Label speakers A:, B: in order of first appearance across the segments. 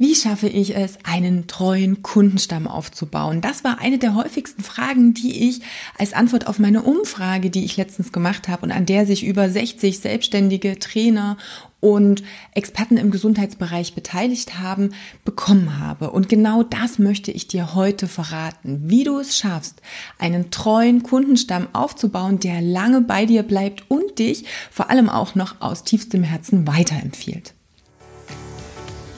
A: Wie schaffe ich es, einen treuen Kundenstamm aufzubauen? Das war eine der häufigsten Fragen, die ich als Antwort auf meine Umfrage, die ich letztens gemacht habe und an der sich über 60 selbstständige Trainer und Experten im Gesundheitsbereich beteiligt haben, bekommen habe. Und genau das möchte ich dir heute verraten, wie du es schaffst, einen treuen Kundenstamm aufzubauen, der lange bei dir bleibt und dich vor allem auch noch aus tiefstem Herzen weiterempfiehlt.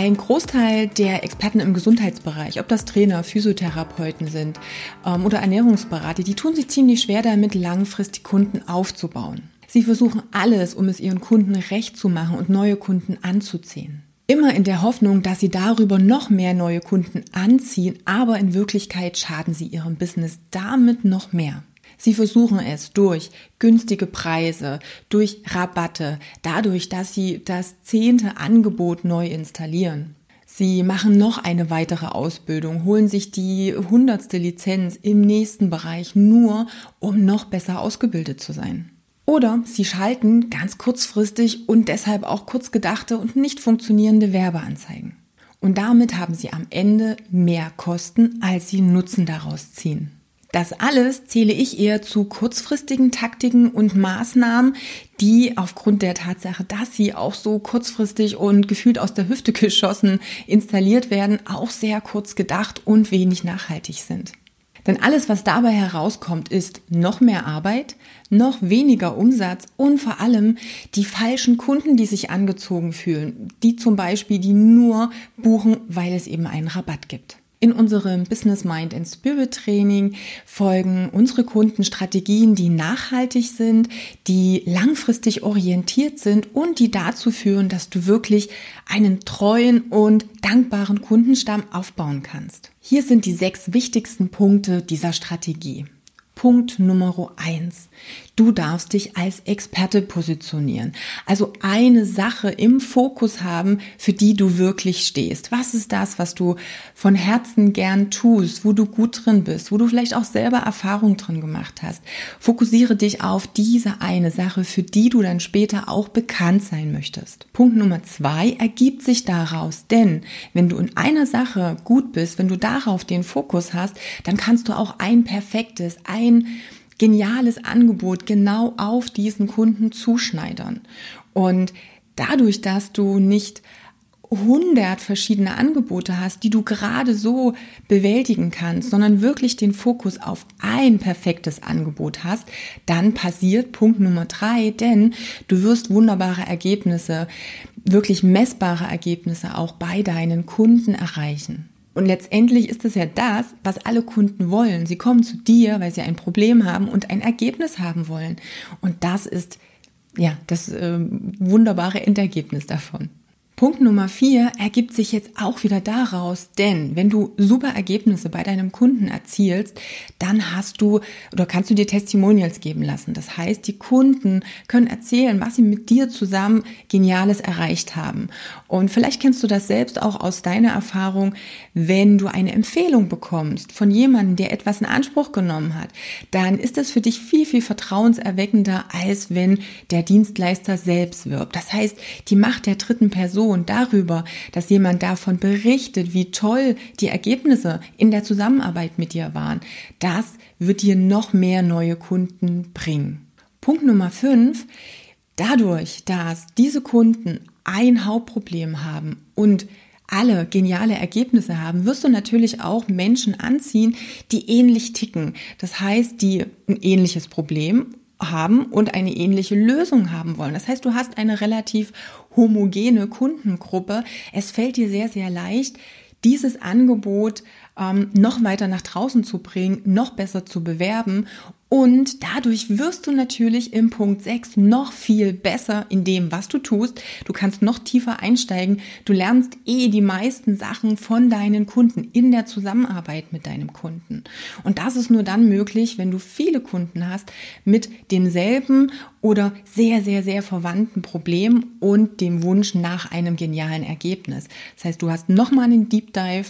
A: Ein Großteil der Experten im Gesundheitsbereich, ob das Trainer, Physiotherapeuten sind ähm, oder Ernährungsberater, die tun sich ziemlich schwer damit, langfristig Kunden aufzubauen. Sie versuchen alles, um es ihren Kunden recht zu machen und neue Kunden anzuziehen. Immer in der Hoffnung, dass sie darüber noch mehr neue Kunden anziehen, aber in Wirklichkeit schaden sie ihrem Business damit noch mehr. Sie versuchen es durch günstige Preise, durch Rabatte, dadurch, dass sie das zehnte Angebot neu installieren. Sie machen noch eine weitere Ausbildung, holen sich die hundertste Lizenz im nächsten Bereich nur, um noch besser ausgebildet zu sein. Oder sie schalten ganz kurzfristig und deshalb auch kurz gedachte und nicht funktionierende Werbeanzeigen. Und damit haben sie am Ende mehr Kosten, als sie Nutzen daraus ziehen. Das alles zähle ich eher zu kurzfristigen Taktiken und Maßnahmen, die aufgrund der Tatsache, dass sie auch so kurzfristig und gefühlt aus der Hüfte geschossen installiert werden, auch sehr kurz gedacht und wenig nachhaltig sind. Denn alles, was dabei herauskommt, ist noch mehr Arbeit, noch weniger Umsatz und vor allem die falschen Kunden, die sich angezogen fühlen, die zum Beispiel die nur buchen, weil es eben einen Rabatt gibt. In unserem Business Mind and Spirit Training folgen unsere Kunden Strategien, die nachhaltig sind, die langfristig orientiert sind und die dazu führen, dass du wirklich einen treuen und dankbaren Kundenstamm aufbauen kannst. Hier sind die sechs wichtigsten Punkte dieser Strategie. Punkt Nummer eins. Du darfst dich als Experte positionieren. Also eine Sache im Fokus haben, für die du wirklich stehst. Was ist das, was du von Herzen gern tust, wo du gut drin bist, wo du vielleicht auch selber Erfahrung drin gemacht hast? Fokussiere dich auf diese eine Sache, für die du dann später auch bekannt sein möchtest. Punkt Nummer zwei ergibt sich daraus, denn wenn du in einer Sache gut bist, wenn du darauf den Fokus hast, dann kannst du auch ein perfektes, ein geniales Angebot genau auf diesen Kunden zuschneidern. Und dadurch, dass du nicht 100 verschiedene Angebote hast, die du gerade so bewältigen kannst, sondern wirklich den Fokus auf ein perfektes Angebot hast, dann passiert Punkt Nummer drei, denn du wirst wunderbare Ergebnisse, wirklich messbare Ergebnisse auch bei deinen Kunden erreichen. Und letztendlich ist es ja das, was alle Kunden wollen. Sie kommen zu dir, weil sie ein Problem haben und ein Ergebnis haben wollen. Und das ist ja das äh, wunderbare Endergebnis davon. Punkt Nummer vier ergibt sich jetzt auch wieder daraus, denn wenn du super Ergebnisse bei deinem Kunden erzielst, dann hast du oder kannst du dir Testimonials geben lassen. Das heißt, die Kunden können erzählen, was sie mit dir zusammen Geniales erreicht haben. Und vielleicht kennst du das selbst auch aus deiner Erfahrung, wenn du eine Empfehlung bekommst von jemandem, der etwas in Anspruch genommen hat, dann ist das für dich viel, viel vertrauenserweckender, als wenn der Dienstleister selbst wirbt. Das heißt, die Macht der dritten Person Information darüber, dass jemand davon berichtet, wie toll die Ergebnisse in der Zusammenarbeit mit dir waren, das wird dir noch mehr neue Kunden bringen. Punkt Nummer 5. Dadurch, dass diese Kunden ein Hauptproblem haben und alle geniale Ergebnisse haben, wirst du natürlich auch Menschen anziehen, die ähnlich ticken. Das heißt, die ein ähnliches Problem haben und eine ähnliche Lösung haben wollen. Das heißt, du hast eine relativ homogene Kundengruppe. Es fällt dir sehr, sehr leicht, dieses Angebot ähm, noch weiter nach draußen zu bringen, noch besser zu bewerben Und dadurch wirst du natürlich im Punkt 6 noch viel besser in dem, was du tust. Du kannst noch tiefer einsteigen. Du lernst eh die meisten Sachen von deinen Kunden in der Zusammenarbeit mit deinem Kunden. Und das ist nur dann möglich, wenn du viele Kunden hast mit demselben oder sehr, sehr, sehr verwandten Problem und dem Wunsch nach einem genialen Ergebnis. Das heißt, du hast nochmal einen Deep Dive,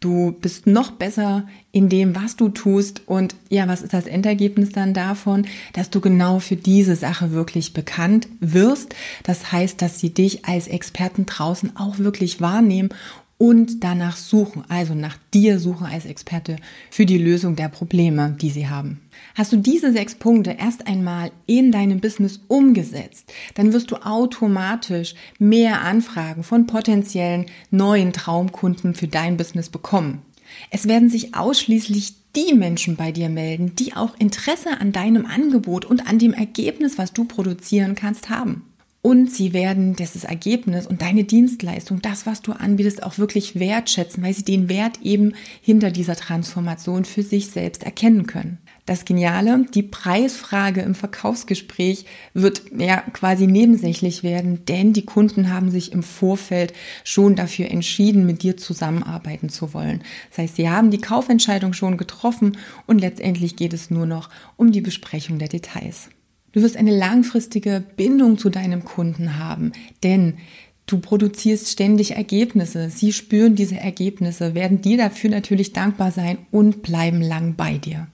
A: du bist noch besser in dem, was du tust und ja, was ist das Endergebnis dann davon, dass du genau für diese Sache wirklich bekannt wirst. Das heißt, dass sie dich als Experten draußen auch wirklich wahrnehmen und danach suchen, also nach dir suchen als Experte für die Lösung der Probleme, die sie haben. Hast du diese sechs Punkte erst einmal in deinem Business umgesetzt, dann wirst du automatisch mehr Anfragen von potenziellen neuen Traumkunden für dein Business bekommen. Es werden sich ausschließlich die Menschen bei dir melden, die auch Interesse an deinem Angebot und an dem Ergebnis, was du produzieren kannst, haben. Und sie werden dieses Ergebnis und deine Dienstleistung, das, was du anbietest, auch wirklich wertschätzen, weil sie den Wert eben hinter dieser Transformation für sich selbst erkennen können. Das Geniale, die Preisfrage im Verkaufsgespräch wird ja quasi nebensächlich werden, denn die Kunden haben sich im Vorfeld schon dafür entschieden, mit dir zusammenarbeiten zu wollen. Das heißt, sie haben die Kaufentscheidung schon getroffen und letztendlich geht es nur noch um die Besprechung der Details. Du wirst eine langfristige Bindung zu deinem Kunden haben, denn Du produzierst ständig Ergebnisse. Sie spüren diese Ergebnisse, werden dir dafür natürlich dankbar sein und bleiben lang bei dir.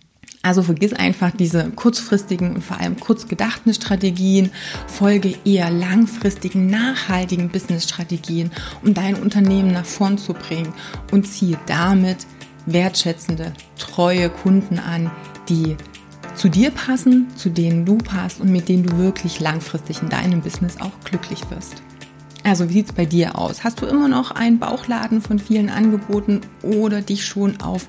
A: Also vergiss einfach diese kurzfristigen und vor allem kurz gedachten Strategien, folge eher langfristigen, nachhaltigen Business-Strategien, um dein Unternehmen nach vorn zu bringen und ziehe damit wertschätzende, treue Kunden an, die zu dir passen, zu denen du passt und mit denen du wirklich langfristig in deinem Business auch glücklich wirst. Also wie sieht's bei dir aus? Hast du immer noch einen Bauchladen von vielen Angeboten oder dich schon auf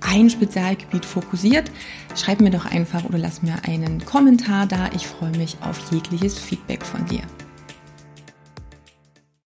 A: ein Spezialgebiet fokussiert? Schreib mir doch einfach oder lass mir einen Kommentar da. Ich freue mich auf jegliches Feedback von dir.